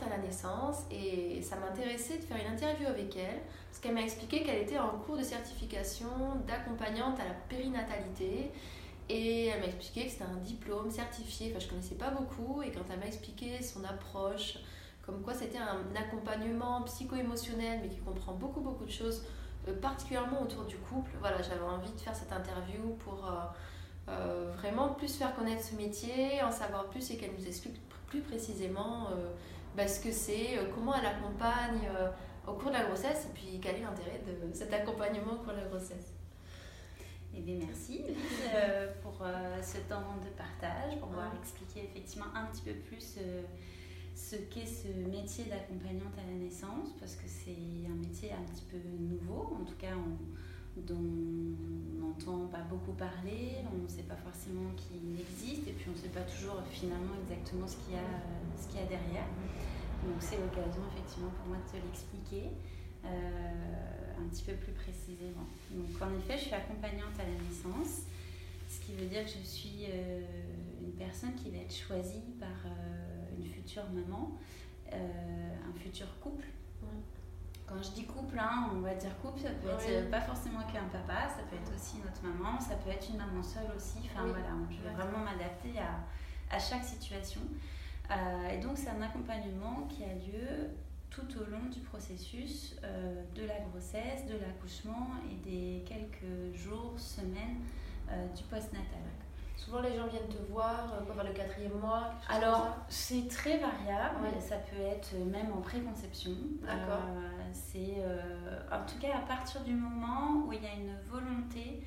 à la naissance et ça m'intéressait de faire une interview avec elle parce qu'elle m'a expliqué qu'elle était en cours de certification d'accompagnante à la périnatalité et elle m'a expliqué que c'était un diplôme certifié, enfin je connaissais pas beaucoup et quand elle m'a expliqué son approche, comme quoi c'était un accompagnement psycho-émotionnel mais qui comprend beaucoup beaucoup de choses, euh, particulièrement autour du couple, voilà j'avais envie de faire cette interview pour... Euh, euh, vraiment plus faire connaître ce métier, en savoir plus et qu'elle nous explique plus précisément bah, ce que c'est, euh, comment elle accompagne au cours de la grossesse et puis quel est l'intérêt de cet accompagnement au cours de la grossesse. Eh bien, merci pour ce temps de partage, pour pouvoir expliquer effectivement un petit peu plus ce qu'est ce métier d'accompagnante à la naissance, parce que c'est un métier un petit peu nouveau, en tout cas on, dont on n'entend pas beaucoup parler, on ne sait pas forcément qu'il existe et puis on ne sait pas toujours finalement exactement ce qu'il y, a, ce qu'il y a derrière. Donc c'est l'occasion effectivement pour moi de te l'expliquer euh, un petit peu plus précisément. Donc en effet, je suis accompagnante à la naissance, ce qui veut dire que je suis euh, une personne qui va être choisie par euh, une future maman, un futur couple quand je dis couple, hein, on va dire couple, ça peut être pas forcément qu'un papa, ça peut être aussi notre maman, ça peut être une maman seule aussi. Enfin voilà, je vais vraiment m'adapter à, à, chaque situation. Euh, et donc c'est un accompagnement qui a lieu tout au long du processus euh, de la grossesse, de l'accouchement et des quelques jours, semaines du postnatal. Souvent, les gens viennent te voir euh, pour le quatrième mois Alors, c'est très variable. Ça peut être même en préconception. D'accord. Euh, c'est euh, en tout cas à partir du moment où il y a une volonté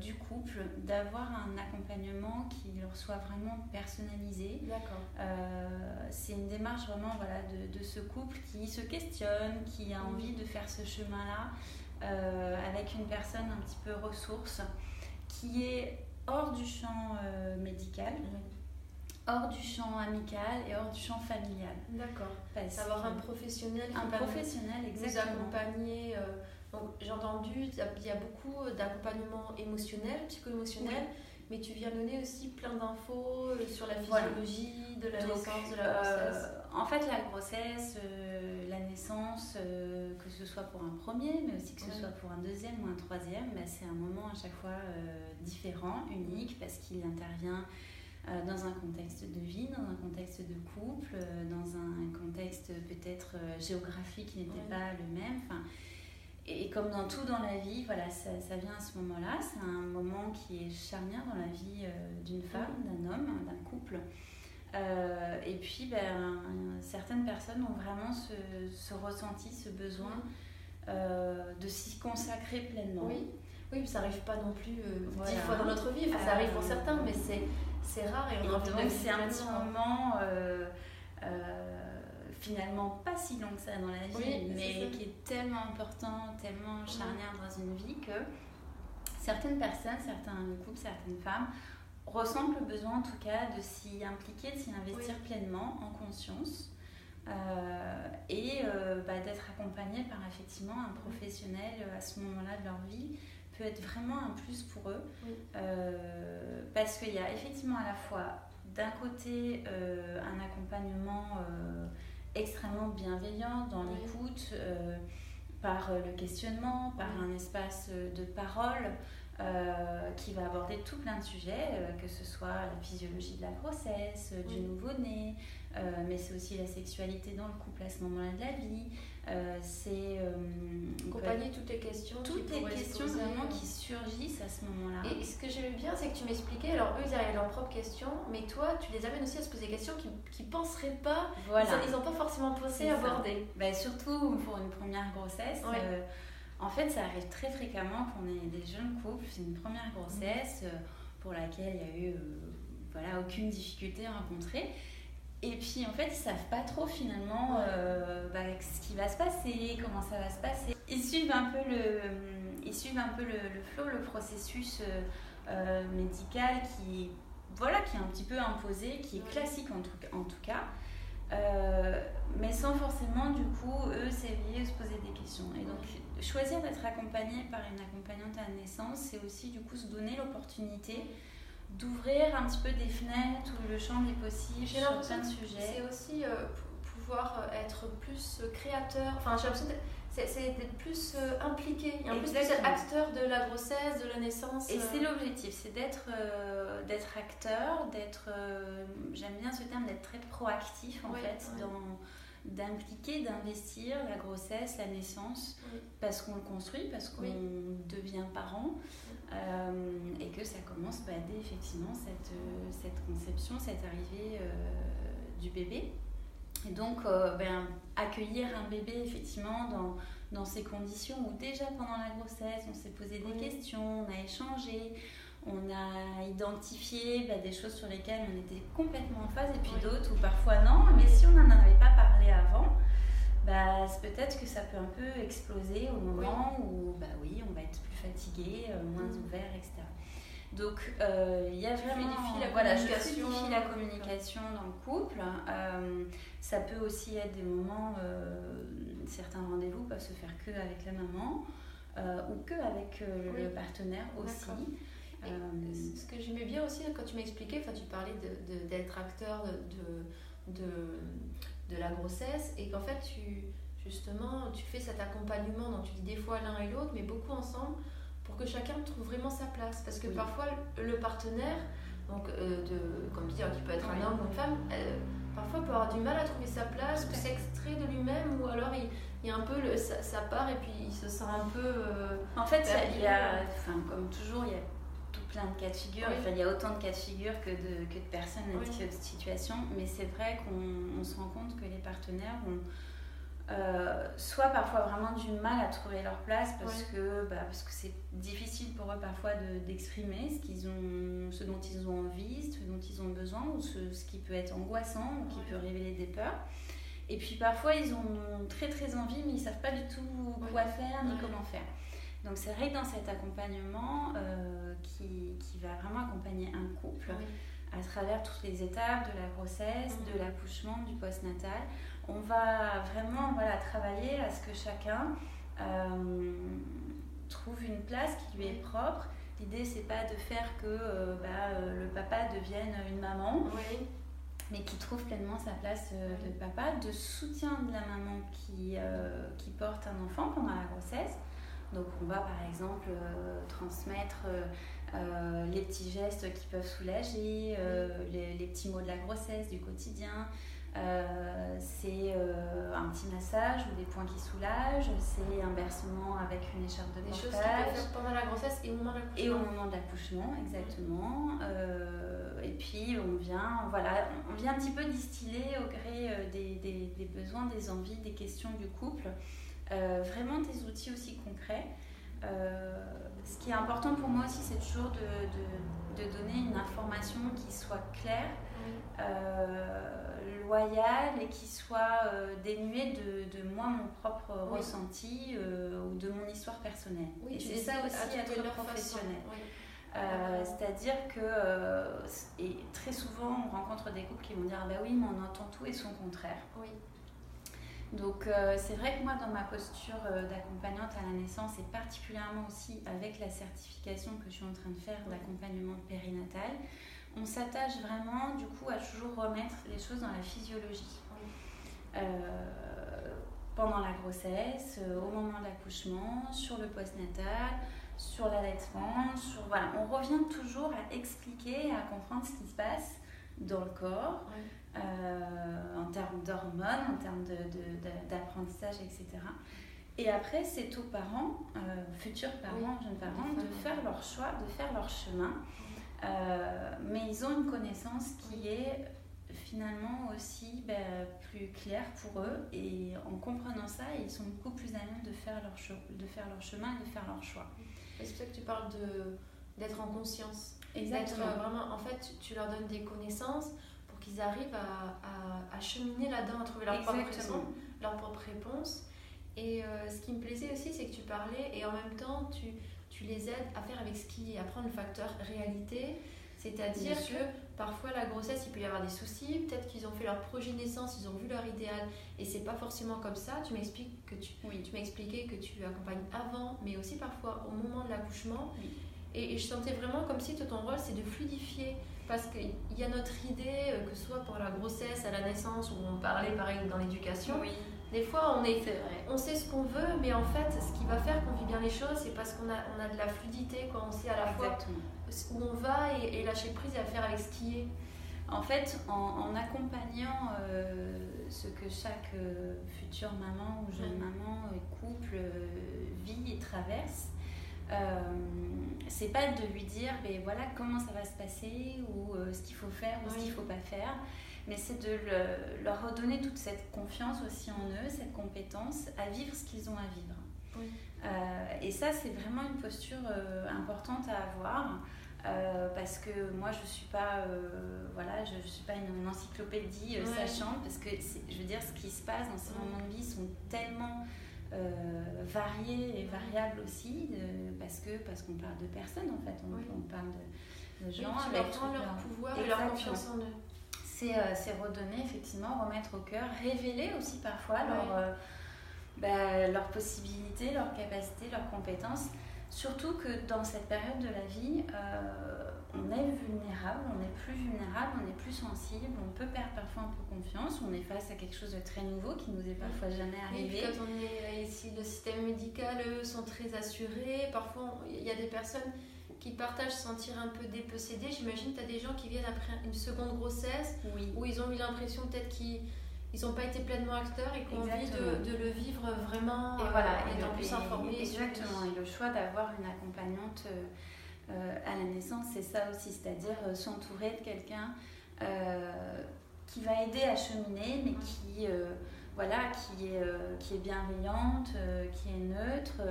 du couple d'avoir un accompagnement qui leur soit vraiment personnalisé. D'accord. c'est une démarche vraiment voilà, de, de, ce couple qui se questionne, qui a envie de faire ce chemin-là avec une personne un petit peu ressource qui est hors du champ euh, médical, hors du champ amical et hors du champ familial. D'accord. Avoir un professionnel qui un professionnel, exactement. vous accompagner. Euh, j'ai entendu, il y a beaucoup d'accompagnement émotionnel, psycho-émotionnel, mais tu viens donner aussi plein d'infos euh, sur la physiologie de la naissance, de la grossesse. en fait, la grossesse, la naissance, euh, que ce soit pour un premier, mais aussi que ce soit pour un deuxième ou un troisième, bah, c'est un moment à chaque fois euh, différent, unique, parce qu'il intervient euh, dans un contexte de vie, dans un contexte de couple, dans un contexte peut-être géographique qui n'était pas le même. Enfin, et comme dans tout dans la vie, voilà, ça, ça vient à ce moment-là. C'est un moment qui est charnière dans la vie d'une femme, d'un homme, d'un couple. Euh, et puis, ben, certaines personnes ont vraiment ce, ce ressenti, ce besoin euh, de s'y consacrer pleinement. Oui, oui ça n'arrive pas non plus euh, dix fois dans notre vie. Enfin, ça arrive pour certains, mais c'est rare. Et, donc, c'est un petit moment finalement pas si long que ça dans la vie, mais qui est tellement important, tellement charnière dans une vie que certaines personnes, certains couples, certaines femmes ressentent le besoin en tout cas de s'y impliquer, de s'y investir pleinement en conscience. Euh, et euh, bah, d'être accompagné par effectivement un professionnel euh, à ce moment-là de leur vie peut être vraiment un plus pour eux parce qu'il y a effectivement à la fois d'un côté un accompagnement extrêmement bienveillant dans l'écoute par le questionnement, par un espace de parole euh, qui va aborder tout plein de sujets, euh, que ce soit la physiologie de la grossesse, euh, du nouveau-né, mais c'est aussi la sexualité dans le couple à ce moment-là de la vie. C'est accompagner toutes les questions, toutes les questions vraiment qui surgissent à ce moment-là. Et ce que j'aime bien, c'est que tu m'expliquais, alors eux ils avaient leurs propres questions, mais toi tu les amènes aussi à se poser des questions qu'ils ne penseraient pas, voilà. ils n'ont pas forcément pensé aborder. Ben, surtout pour une première grossesse. En fait, ça arrive très fréquemment qu'on ait des jeunes couples, c'est une première grossesse euh, pour laquelle il n'y a eu euh, voilà, aucune difficulté rencontrée. Et puis en fait, ils savent pas trop finalement euh, bah, qui va se passer, comment ça va se passer. Ils suivent un peu le, ils suivent un peu le, le flow, le processus médical qui, voilà, qui est un petit peu imposé, qui est classique en tout, en tout cas. mais sans forcément du coup eux s'éveiller, se poser des questions. Et donc choisir d'être accompagné par une accompagnante à la naissance, c'est aussi du coup se donner l'opportunité d'ouvrir un petit peu des fenêtres ou le champ des possibles sur plein de sujets. C'est aussi, euh, pouvoir être plus créateur. Enfin, j'ai l'impression c'est d'être plus euh, impliqué, et plus acteur de la grossesse, de la naissance. Et c'est l'objectif, c'est d'être d'être acteur, d'être, j'aime bien ce terme, d'être très proactif en fait, dans d'impliquer, d'investir la grossesse, la naissance, parce qu'on le construit, parce qu'on devient parent, euh, et que ça commence bah, dès effectivement cette, euh, cette conception, cette arrivée euh, du bébé. Et donc, ben, accueillir un bébé effectivement dans, dans ces conditions où déjà pendant la grossesse, on s'est posé des questions, on a échangé, on a identifié bah, des choses sur lesquelles on était complètement en phase et puis d'autres où parfois non, mais si on n'en avait pas parlé avant, bah, peut-être que ça peut un peu exploser au moment où bah oui, on va être plus fatigué, euh, moins mm. ouvert, etc. Donc euh, il y a vraiment la voilà, je fluidifie la communication dans le couple. Euh, ça peut aussi être des moments, certains rendez-vous peuvent se faire que avec la maman ou que avec le partenaire aussi. Euh, ce que j'aimais bien aussi quand tu m'expliquais, tu parlais d'être acteur de, de, de, la grossesse et qu'en fait, tu, justement, tu fais cet accompagnement, donc tu dis des fois l'un et l'autre, mais beaucoup ensemble pour que chacun trouve vraiment sa place. Parce que parfois, le partenaire, donc, euh, de, comme dire, qui peut être un homme ou une femme, euh, parfois peut avoir du mal à trouver sa place, ou s'extrait de lui-même, ou alors il, il y a un peu le, ça, part et puis il se sent un peu. en fait, il y a, enfin, comme toujours, il y a plein de cas de figure. il y a autant de cas de figure que de, que de personnes dans cette situation. Mais c'est vrai qu'on se rend compte que les partenaires ont euh, soit parfois vraiment du mal à trouver leur place parce que bah, parce que c'est difficile pour eux parfois d'exprimer ce qu'ils ont ce dont ils ont envie ce dont ils ont besoin ou ce, ce qui peut être angoissant ou qui peut révéler des peurs. Et puis parfois ils ont très très envie mais ils savent pas du tout quoi faire ni comment faire. Donc c'est vrai que dans cet accompagnement euh, qui, qui, va vraiment accompagner un couple à travers toutes les étapes de la grossesse, de mhm. l'accouchement, du postnatal, on va vraiment voilà, travailler à ce que chacun euh, trouve une place qui lui est propre. L'idée c'est pas de faire que euh, bah, le papa devienne une maman. mais qui trouve pleinement sa place de papa, de soutien de la maman qui, qui porte un enfant pendant la grossesse, donc on va par exemple euh, transmettre euh, euh, les petits gestes qui peuvent soulager, les, petits mots de la grossesse, du quotidien. C'est un petit massage ou des points qui soulagent, c'est un bercement avec une écharpe de des choses faire pendant la grossesse et au moment de l'accouchement. Et au moment de l'accouchement, exactement. et puis on vient, voilà, on vient un petit peu distiller au gré des, des, des besoins, des envies, des questions du couple. Euh, vraiment des outils aussi concrets. Euh, ce qui est important pour moi aussi, c'est toujours de, de, donner une information qui soit claire, euh, loyale et qui soit dénuée de, de, moi, mon propre ressenti ou de mon histoire personnelle. Oui, et c'est ça aussi être professionnel. C'est-à-dire que, et très souvent, on rencontre des couples qui vont dire Ah bah oui, mais on entend tout et son contraire. Oui. Donc euh, c'est vrai que moi dans ma posture euh, d'accompagnante à la naissance et particulièrement aussi avec la certification que je suis en train de faire d'accompagnement périnatal, on s'attache vraiment du coup à toujours remettre les choses dans la physiologie. Euh, pendant la grossesse, au moment de l'accouchement, sur le postnatal, sur l'allaitement, sur voilà, on revient toujours à expliquer, à comprendre ce qui se passe dans le corps. Euh, en termes d'hormones, en termes d'apprentissage, etc. Et après, c'est aux parents, euh, futurs parents, jeunes parents, de faire leur choix, de faire leur chemin. Euh, mais ils ont une connaissance qui est finalement aussi ben, plus claire pour eux. Et en comprenant ça, ils sont beaucoup plus à même de faire leur, de faire leur chemin et de faire leur choix. C'est pour ça que tu parles d'être en conscience. Exactement. Vraiment, en fait, tu leur donnes des connaissances qu'ils arrivent à, à, cheminer là-dedans, à trouver leur propre, raison, leur propre réponse. Et euh, ce qui me plaisait aussi, c'est que tu parlais et en même temps, tu, tu les aides à faire avec ce qui est, à prendre le facteur réalité. C'est-à-dire que parfois la grossesse, il peut y avoir des soucis, peut-être qu'ils ont fait leur projet de naissance, ils ont vu leur idéal et c'est pas forcément comme ça. Tu m'expliques que tu, oui. tu m'as expliqué que tu accompagnes avant, mais aussi parfois au moment de l'accouchement. Et, et, je sentais vraiment comme si ton rôle c'est de fluidifier Parce qu'il y a notre idée, que ce soit pour la grossesse, à la naissance, où on parlait pareil dans l'éducation. Oui. Des fois, on, est, on sait ce qu'on veut, mais en fait, ce qui va faire qu'on vit bien les choses, c'est parce qu'on a, on a de la fluidité, quoi. on sait à la fois où on va et, lâcher prise et à faire avec ce qui est. En fait, en, accompagnant euh, ce que chaque euh, future maman ou jeune maman, euh, couple vit et traverse, c'est pas de lui dire ben voilà comment ça va se passer ou ce qu'il faut faire ou ce qu'il faut pas faire mais c'est de leur redonner toute cette confiance aussi en eux, cette compétence à vivre ce qu'ils ont à vivre. et ça, c'est vraiment une posture importante à avoir. Euh, parce que moi je suis pas euh, voilà je, suis pas une, encyclopédie euh, sachante parce que je veux dire ce qui se passe dans ces moments de vie sont tellement variés et variables aussi parce que parce qu'on parle de personnes en fait. On, parle de, gens avec leur, pouvoir et leur confiance en eux c'est redonner effectivement remettre au cœur révéler aussi parfois leur, bah, leurs possibilités leurs capacités leurs compétences Surtout que dans cette période de la vie, euh, on est vulnérable, on est plus vulnérable, on est plus sensible, on peut perdre parfois un peu confiance, on est face à quelque chose de très nouveau qui nous est parfois jamais arrivé. Et quand on est ici, le système médical, eux, sont très assurés. Parfois, il y a des personnes qui partagent sentir un peu dépossédés. J'imagine que tu as des gens qui viennent après une seconde grossesse oui. où ils ont eu l'impression peut-être qu'ils ils n'ont pas été pleinement acteurs et qu'on envie de, de, le vivre vraiment et voilà, euh, étant plus informés. Exactement, et le choix d'avoir une accompagnante euh, à la naissance, c'est ça aussi, c'est-à-dire euh, s'entourer de quelqu'un qui va aider à cheminer, mais qui, voilà, qui, est, qui est bienveillante, qui est neutre,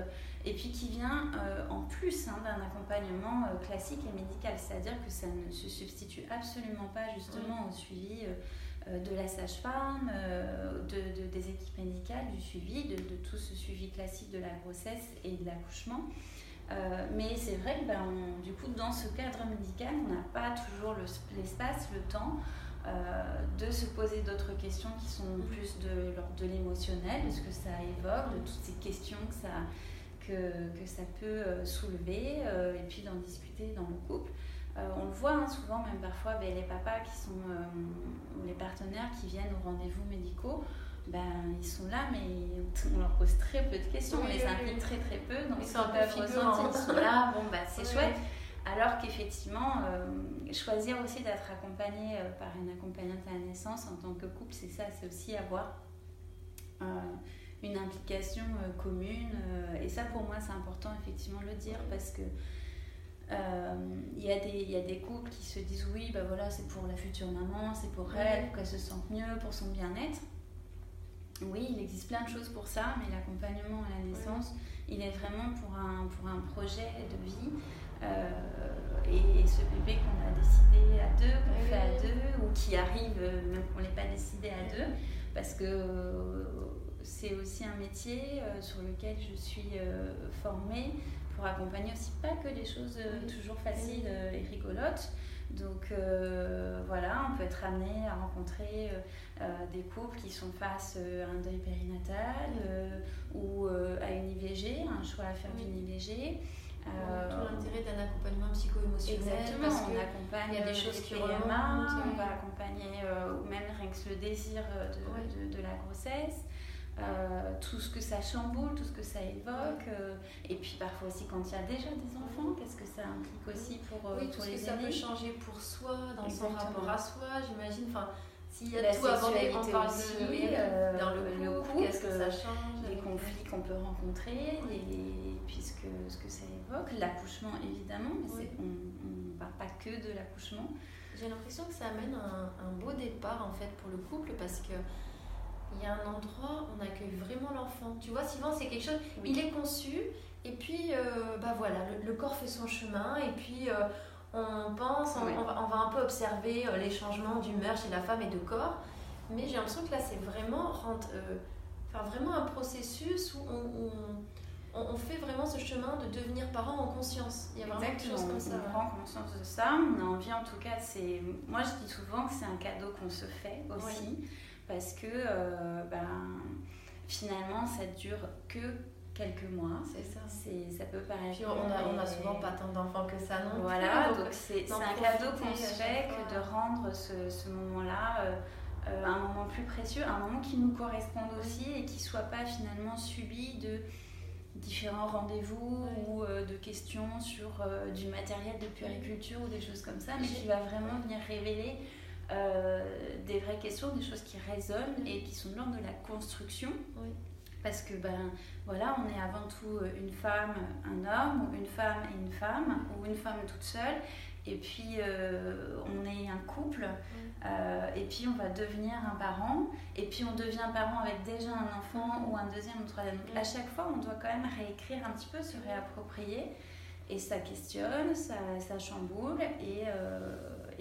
et puis qui vient en plus hein, d'un accompagnement classique et médical, c'est-à-dire que ça ne se substitue absolument pas justement au suivi euh, de la sage-femme, euh, de, des équipes médicales, du suivi, de, tout ce suivi classique de la grossesse et de l'accouchement. Euh, mais c'est vrai que ben, du coup, dans ce cadre médical, on n'a pas toujours l'espace, le, temps de se poser d'autres questions qui sont plus de l'ordre de l'émotionnel, de ce que ça évoque, de toutes ces questions que ça, que, que ça peut soulever, et puis d'en discuter dans le couple. Euh, on le voit hein, souvent, même parfois, ben, les papas qui sont, euh, les partenaires qui viennent aux rendez-vous médicaux, ben, ils sont là, mais on leur pose très peu de questions, on les implique très très peu, donc ils, sont ils sont là, bon, bah, c'est chouette. Alors qu'effectivement, euh, choisir aussi d'être accompagné par une accompagnante à la naissance en tant que couple, c'est ça, c'est aussi avoir une implication commune. et ça, pour moi, c'est important effectivement de le dire parce que euh, il y, a des, y a des couples qui se disent oui, bah voilà, c'est pour la future maman, c'est pour elle, pour qu'elle se sente mieux, pour son bien-être. Oui, il existe plein de choses pour ça, mais l'accompagnement à la naissance, il est vraiment pour un, pour un projet de vie. Euh, et, ce bébé qu'on a décidé à deux, qu'on fait à deux, ou qui arrive même qu'on ne l'ait pas décidé à deux, parce que c'est aussi un métier euh, sur lequel je suis formée pour accompagner aussi pas que des choses euh, toujours faciles euh, et rigolotes. Donc euh, voilà, on peut être amené à rencontrer des couples qui sont face à un deuil périnatal ou à une IVG, un choix à faire d'une IVG. Euh, tout l'intérêt d'un accompagnement psycho-émotionnel. Exactement, parce on accompagne il y a des choses qui remontent, on va accompagner même rien que le désir de, de, de la grossesse. Euh, tout ce que ça chamboule, tout ce que ça évoque, euh, et puis parfois aussi quand il y a déjà des enfants, qu'est-ce que ça implique aussi pour, euh, oui, tout ce les que ça peut changer pour soi, dans son rapport à soi, j'imagine. Enfin, s'il y a tout abordé, on parle de dans le couple, qu'est-ce que ça change, les conflits qu'on peut rencontrer, et puis ce que, ce que ça évoque, l'accouchement évidemment, mais on ne parle pas que de l'accouchement. J'ai l'impression que ça amène un, un beau départ en fait pour le couple parce que il y a un endroit où on accueille vraiment l'enfant. Tu vois, souvent c'est quelque chose, il est conçu, et puis euh, bah voilà, le, corps fait son chemin, et puis euh, on pense, on, va, on, va, un peu observer euh, les changements d'humeur chez la femme et de corps, mais j'ai l'impression que là c'est vraiment, enfin, vraiment un processus où on, on, fait vraiment ce chemin de devenir parent en conscience. Il y a vraiment Exactement, quelque chose comme ça. On prend conscience de ça, on a envie en tout cas, c'est moi je dis souvent que c'est un cadeau qu'on se fait aussi parce que euh, ben, finalement ça dure que quelques mois. C'est ça. Ça peut paraître. Puis on a, on a souvent pas tant d'enfants que ça non Voilà, donc c'est un cadeau qu'on se fait que de rendre ce, ce moment-là euh, euh, un moment plus précieux, un moment qui nous corresponde aussi et qui soit pas finalement subi de différents rendez-vous ou euh, de questions sur du matériel de puériculture ou des choses comme ça, mais qui va vraiment venir révéler des vraies questions, des choses qui résonnent et qui sont de l'ordre de la construction. Oui. Parce que ben voilà, on est avant tout euh, une femme, un homme, ou une femme et une femme, ou une femme toute seule, et puis euh, on est un couple, euh, et puis on va devenir un parent, et puis on devient parent avec déjà un enfant ou un deuxième ou troisième. Donc à chaque fois, on doit quand même réécrire un petit peu, se réapproprier, et ça questionne, ça, ça chamboule, et,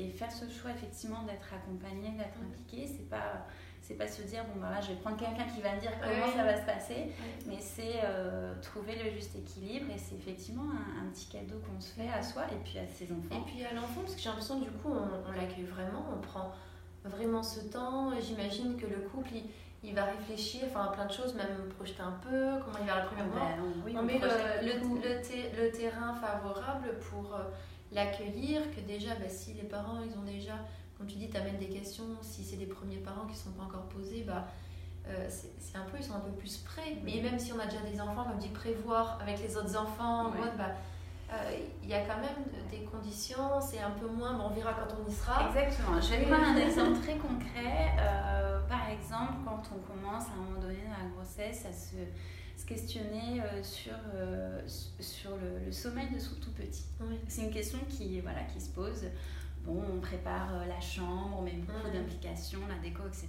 et faire ce choix effectivement d'être accompagné, d'être impliqué, c'est pas c'est pas se dire bon bah je vais prendre quelqu'un qui va me dire comment ça va se passer mais c'est euh, trouver le juste équilibre et c'est effectivement un, petit cadeau qu'on se fait à soi et puis à ses enfants. Et puis à l'enfant parce que j'ai l'impression du coup on, l'accueille vraiment on prend vraiment ce temps. J'imagine que le couple il, va réfléchir enfin à plein de choses même projeter un peu comment il va le premier mois ben, on, met le, le, terrain favorable pour euh, l'accueillir que déjà bah, si les parents ils ont déjà comme tu dis, tu amènes des questions, si c'est des premiers parents qui ne sont pas encore posés, bah, euh, c'est un peu, ils sont un peu plus prêts. Mais même si on a déjà des enfants, comme dit, prévoir avec les autres enfants, bah, euh, il y a quand même des conditions, c'est un peu moins, on verra quand on y sera. Exactement. Je vais prendre un exemple très concret. Euh, par exemple, quand on commence à un moment donné dans la grossesse à se, se questionner sur, sur le, le, sommeil de son tout petit. C'est une question qui, voilà, qui se pose bon, on prépare euh, la chambre, on met beaucoup d'implications, la déco, etc.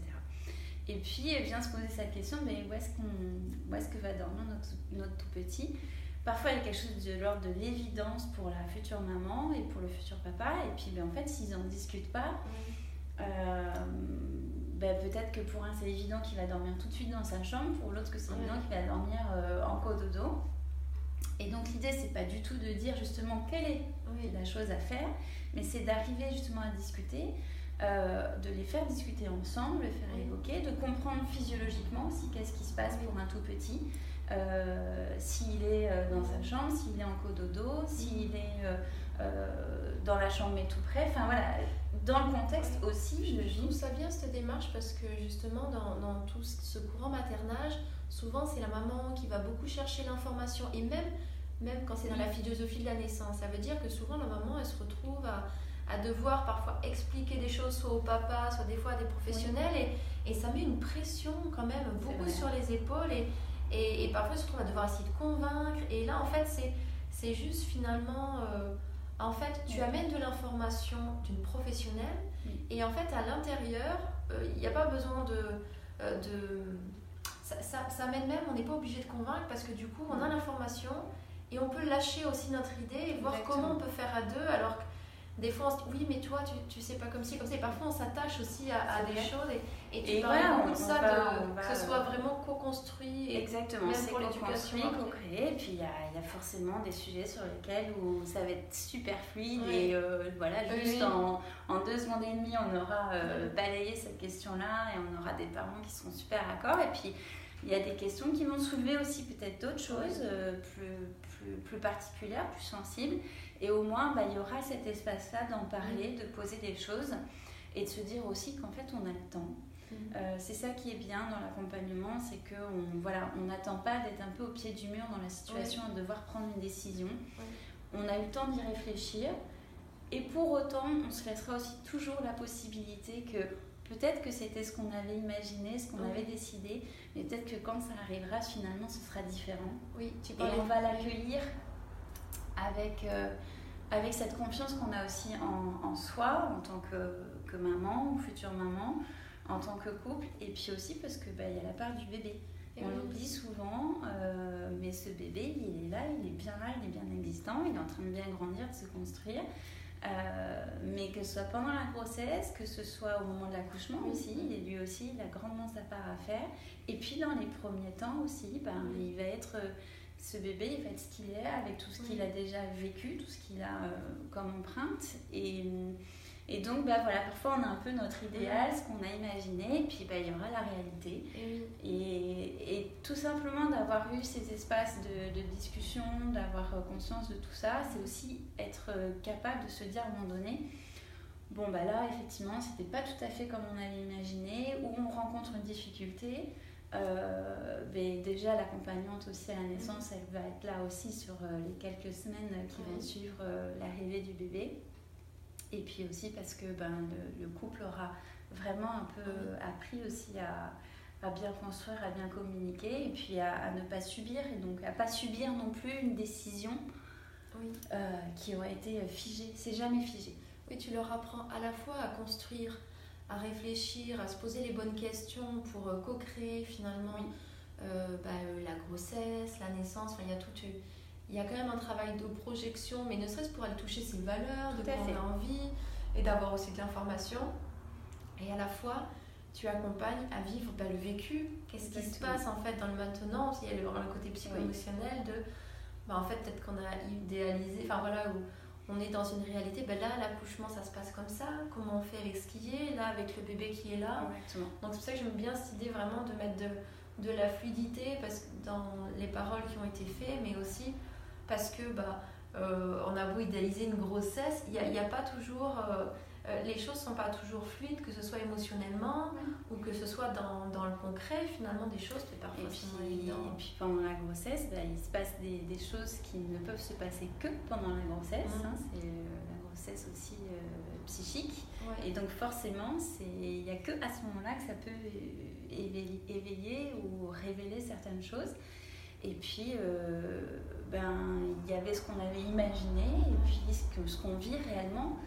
Et puis elle vient se poser cette question, mais où est-ce qu'on, est-ce que va dormir notre, notre, tout petit? Parfois il y a quelque chose de l'ordre de l'évidence pour la future maman et pour le futur papa, et puis ben, en fait s'ils n'en discutent pas. Euh, ben, peut-être que pour un c'est évident qu'il va dormir tout de suite dans sa chambre, pour l'autre que c'est évident qu'il va dormir euh, en cododo. Et donc l'idée c'est pas du tout de dire justement quelle est la chose à faire, mais c'est d'arriver justement à discuter, euh, de les faire discuter ensemble, les faire évoquer, de comprendre physiologiquement aussi qu'est-ce qui se passe pour un tout petit, euh, s'il est dans sa chambre, s'il est en cododo, s'il est dans la chambre mais tout près, enfin voilà, dans le contexte aussi. Je, trouve ça bien cette démarche parce que justement dans, dans tout ce courant maternage, souvent c'est la maman qui va beaucoup chercher l'information. Et même même quand c'est dans la philosophie de la naissance. Ça veut dire que souvent la maman, elle se retrouve à, à devoir parfois expliquer des choses soit au papa, soit des fois à des professionnels, et, et, ça met une pression quand même beaucoup sur les épaules, et, et, et, parfois elle se retrouve à devoir essayer de convaincre, et là en fait c'est juste finalement... Euh, en fait, tu amènes de l'information d'une professionnelle et en fait, à l'intérieur, euh, il n'y a pas besoin de. Euh, de ça, ça, ça, amène même, on n'est pas obligé de convaincre parce que du coup, on a l'information et on peut lâcher aussi notre idée et voir comment on peut faire à deux. Alors que des fois, on se dit oui, mais toi, tu, tu sais pas comme ci, comme ça. Et parfois, on s'attache aussi à, des choses. Et, et tu et parlais beaucoup de ça, de, que ce soit vraiment co-construit. Exactement, c'est co-construit, co-créé. Et puis, il y a, y a, forcément des sujets sur lesquels où ça va être super fluide. Et euh, voilà, juste En, en, deux secondes et demie, on aura euh, balayé cette question-là et on aura des parents qui seront super d'accord. Et puis, il y a des questions qui vont soulever aussi peut-être d'autres choses euh, plus, plus, plus, particulières, plus sensibles. Et au moins, bah, il y aura cet espace-là d'en parler, de poser des choses et de se dire aussi qu'en fait, on a le temps. Mm. Euh, c'est ça qui est bien dans l'accompagnement, c'est qu'on voilà, on n'attend pas d'être un peu au pied du mur dans la situation de devoir prendre une décision. On a eu le temps d'y réfléchir. Et pour autant, on se laissera aussi toujours la possibilité que Peut-être que c'était ce qu'on avait imaginé, ce qu'on avait décidé, mais peut-être que quand ça arrivera, finalement, ce sera différent. Oui, tu Et on va l'accueillir avec, euh, avec cette confiance qu'on a aussi en, en, soi, en tant que, que, maman ou future maman, en tant que couple, et puis aussi parce qu'il bah, y a la part du bébé. on l'oublie souvent, euh, mais ce bébé, il est là, il est bien là, il est bien existant, il est en train de bien grandir, de se construire. Euh, mais que ce soit pendant la grossesse, que ce soit au moment de l'accouchement aussi, et lui aussi, il a grandement sa part à faire. Et puis dans les premiers temps aussi, ben, il va être, ce bébé, il va être ce qu'il est avec tout ce qu'il a déjà vécu, tout ce qu'il a euh, comme empreinte. Et, Et donc, bah, voilà, parfois on a un peu notre idéal, ce qu'on a imaginé, et puis bah, il y aura la réalité. Et, et, tout simplement d'avoir eu ces espaces de, de discussion, d'avoir conscience de tout ça, c'est aussi être capable de se dire à un moment donné, bon bah là effectivement c'était pas tout à fait comme on avait imaginé, ou on rencontre une difficulté. Euh, mais déjà, l'accompagnante aussi à la naissance, elle va être là aussi sur euh, les quelques semaines qui vont suivre euh, l'arrivée du bébé. Et puis aussi parce que ben, le, couple aura vraiment un peu appris aussi à, à, bien construire, à bien communiquer et puis à, ne pas subir. Et donc à pas subir non plus une décision qui aurait été figée. C'est jamais figé. Oui, tu leur apprends à la fois à construire à réfléchir, à se poser les bonnes questions pour euh, co-créer finalement euh, bah, euh, la grossesse, la naissance. Enfin, il y a tout. Il y a quand même un travail de projection, mais ne serait-ce pour aller toucher ses valeurs, de quoi on a envie et d'avoir aussi de l'information. Et à la fois, tu accompagnes à vivre bah, le vécu. Qu'est-ce qui se passe en fait dans le maintenant Il y a le, le côté psycho-émotionnel de. Bah, en fait, peut-être qu'on a idéalisé. Enfin voilà, où on est dans une réalité, ben là, l'accouchement, ça se passe comme ça. Comment on fait avec ce qui est, là, avec le bébé qui est là. Donc, c'est pour ça que j'aime bien cette idée vraiment de mettre de, de la fluidité parce que dans les paroles qui ont été faites, mais aussi parce que bah, euh, on a beau idéaliser une grossesse, il n'y a, a, pas toujours. Euh, euh, les choses sont pas toujours fluides, que ce soit émotionnellement ou que ce soit dans, dans, le concret, finalement, des choses c'est parfois et puis, Et puis pendant la grossesse, bah, il se passe des, des, choses qui ne peuvent se passer que pendant la grossesse. Hein. Mm. c'est euh, la grossesse aussi euh, psychique. Et donc forcément, il n'y a que à ce moment-là que ça peut éveiller, éveiller, ou révéler certaines choses. Et puis, ben, il y avait ce qu'on avait imaginé et puis ce qu'on vit réellement.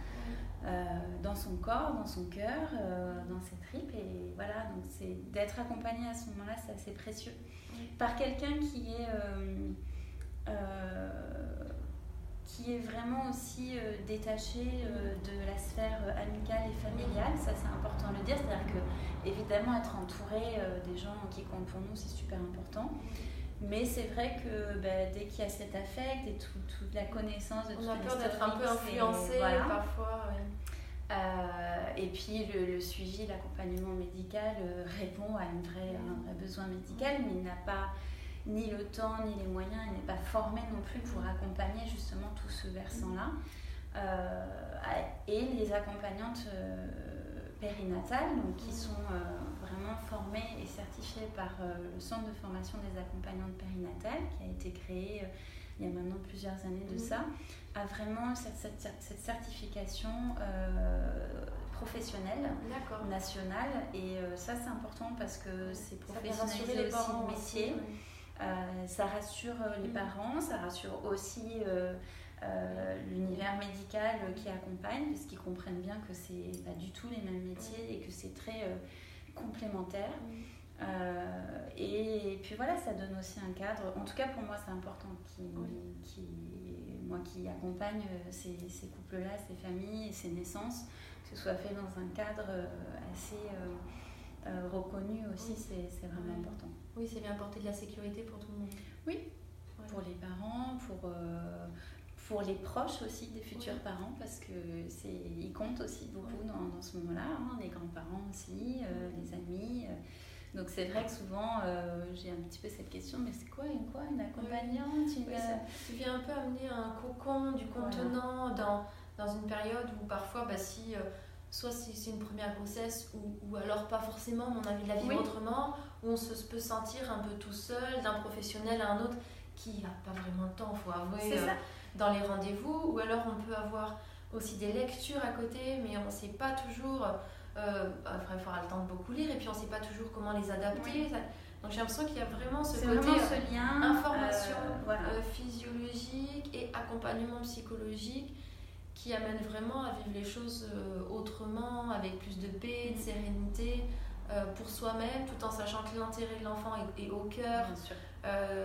Euh, dans son corps, dans son cœur, euh, dans ses tripes. Et voilà, donc c'est d'être accompagné à ce moment-là, c'est assez précieux. Par quelqu'un qui est. Euh, qui est vraiment aussi détaché de la sphère amicale et familiale, ça c'est important de le dire, c'est-à-dire que évidemment être entouré des gens qui comptent pour nous c'est super important, mais c'est vrai que bah, dès qu'il y a cet affect et toute la connaissance de On a peur d'être un peu influencé parfois. Euh, et puis le, suivi, l'accompagnement médical euh, répond à une vraie, un vrai besoin médical, mais il n'a pas ni le temps ni les moyens, il n'est pas formé non plus pour accompagner justement tout ce versant-là. Euh, et les accompagnantes périnatales, donc, qui sont vraiment formées et certifiées par le Centre de formation des accompagnantes périnatales, qui a été créé il y a maintenant plusieurs années de ça, a vraiment cette, cette, certification euh, professionnelle, nationale. Et euh, ça, c'est important parce que c'est professionnaliser les aussi le métier. Euh, ça rassure les parents, ça rassure aussi l'univers médical qui accompagne, parce qu'ils comprennent bien que c'est pas du tout les mêmes métiers et que c'est très complémentaire. Mm. Euh, et, puis voilà, ça donne aussi un cadre. En tout cas, pour moi, c'est important. Qui, qui, moi qui accompagne euh, ces, ces couples-là, ces familles, ces naissances, que ce soit fait dans un cadre euh, assez reconnu aussi, c'est vraiment important. Oui, c'est bien apporter de la sécurité pour tout le monde. Oui, pour les parents, pour, pour les proches aussi des futurs parents, parce que ils comptent aussi beaucoup dans, dans, ce moment-là, hein, les grands-parents aussi, les amis. Donc c'est vrai que souvent euh, j'ai un petit peu cette question, mais c'est quoi une quoi une accompagnante Tu viens un peu amener un cocon du contenant dans, dans une période où parfois bah, si euh, soit c'est une première grossesse ou, ou, alors pas forcément, mais on a envie de la vivre autrement, où on se peut sentir un peu tout seul d'un professionnel à un autre qui n'a pas vraiment le temps, il faut avouer, euh, dans les rendez-vous, ou alors on peut avoir aussi des lectures à côté, mais on ne sait pas toujours euh, bah, il faudra le temps de beaucoup lire et puis on ne sait pas toujours comment les adapter. Donc j'ai l'impression qu'il y a vraiment ce côté ce euh, lien, information euh, physiologique et accompagnement psychologique qui amène vraiment à vivre les choses autrement, avec plus de paix, de mm. sérénité pour soi-même, tout en sachant que l'intérêt de l'enfant est, au cœur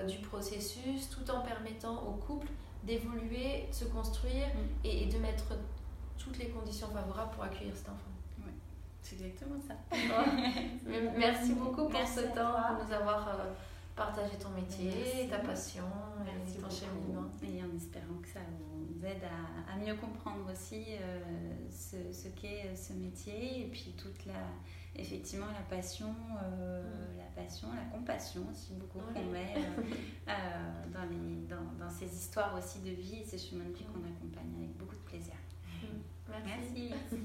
du processus, tout en permettant au couple d'évoluer, de se construire mm. et de mettre toutes les conditions favorables pour accueillir cet enfant. C'est exactement ça. Merci beaucoup pour ce temps, pour nous avoir euh, partagé ton métier, ta passion et ton cheminement. Et en espérant que ça vous aide à, mieux comprendre aussi ce, ce qu'est ce métier et puis toute la, effectivement la passion, mm. la passion, la compassion aussi beaucoup qu'on met dans, les, dans, dans, ces histoires aussi de vie et ces chemins de vie qu'on accompagne avec beaucoup de plaisir. Merci. Merci.